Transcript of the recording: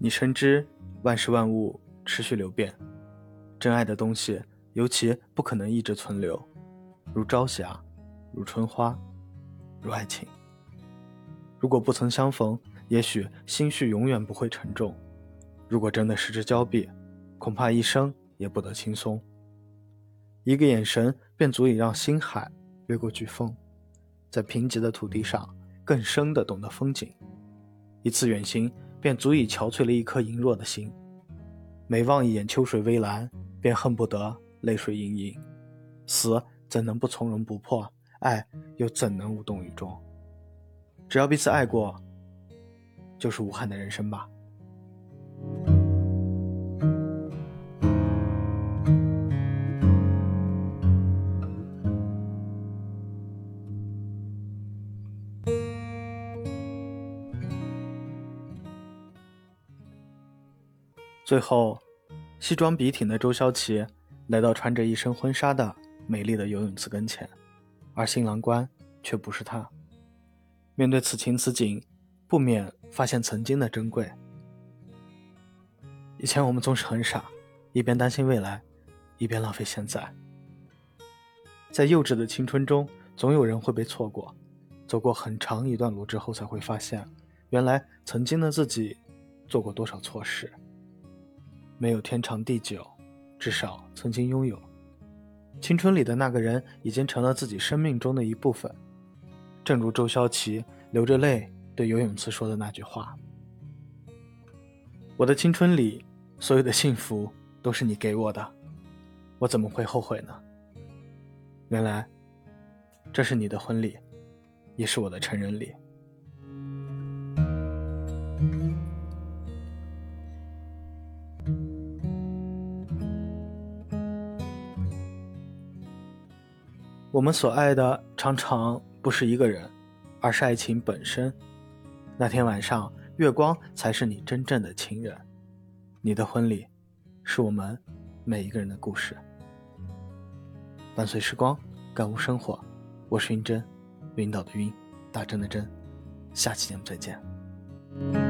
你深知万事万物持续流变，真爱的东西尤其不可能一直存留，如朝霞，如春花，如爱情。如果不曾相逢，也许心绪永远不会沉重；如果真的失之交臂，恐怕一生也不得轻松。一个眼神便足以让星海越过飓风，在贫瘠的土地上更深地懂得风景。一次远行。便足以憔悴了一颗羸弱的心，每望一眼秋水微澜，便恨不得泪水盈盈。死怎能不从容不迫？爱又怎能无动于衷？只要彼此爱过，就是无憾的人生吧。最后，西装笔挺的周潇齐来到穿着一身婚纱的美丽的游泳池跟前，而新郎官却不是他。面对此情此景，不免发现曾经的珍贵。以前我们总是很傻，一边担心未来，一边浪费现在。在幼稚的青春中，总有人会被错过，走过很长一段路之后，才会发现，原来曾经的自己做过多少错事。没有天长地久，至少曾经拥有。青春里的那个人已经成了自己生命中的一部分。正如周潇齐流着泪对游泳池说的那句话：“我的青春里，所有的幸福都是你给我的，我怎么会后悔呢？”原来，这是你的婚礼，也是我的成人礼。我们所爱的常常不是一个人，而是爱情本身。那天晚上，月光才是你真正的情人。你的婚礼，是我们每一个人的故事。伴随时光，感悟生活。我是云真，晕倒的晕，大真的真。下期节目再见。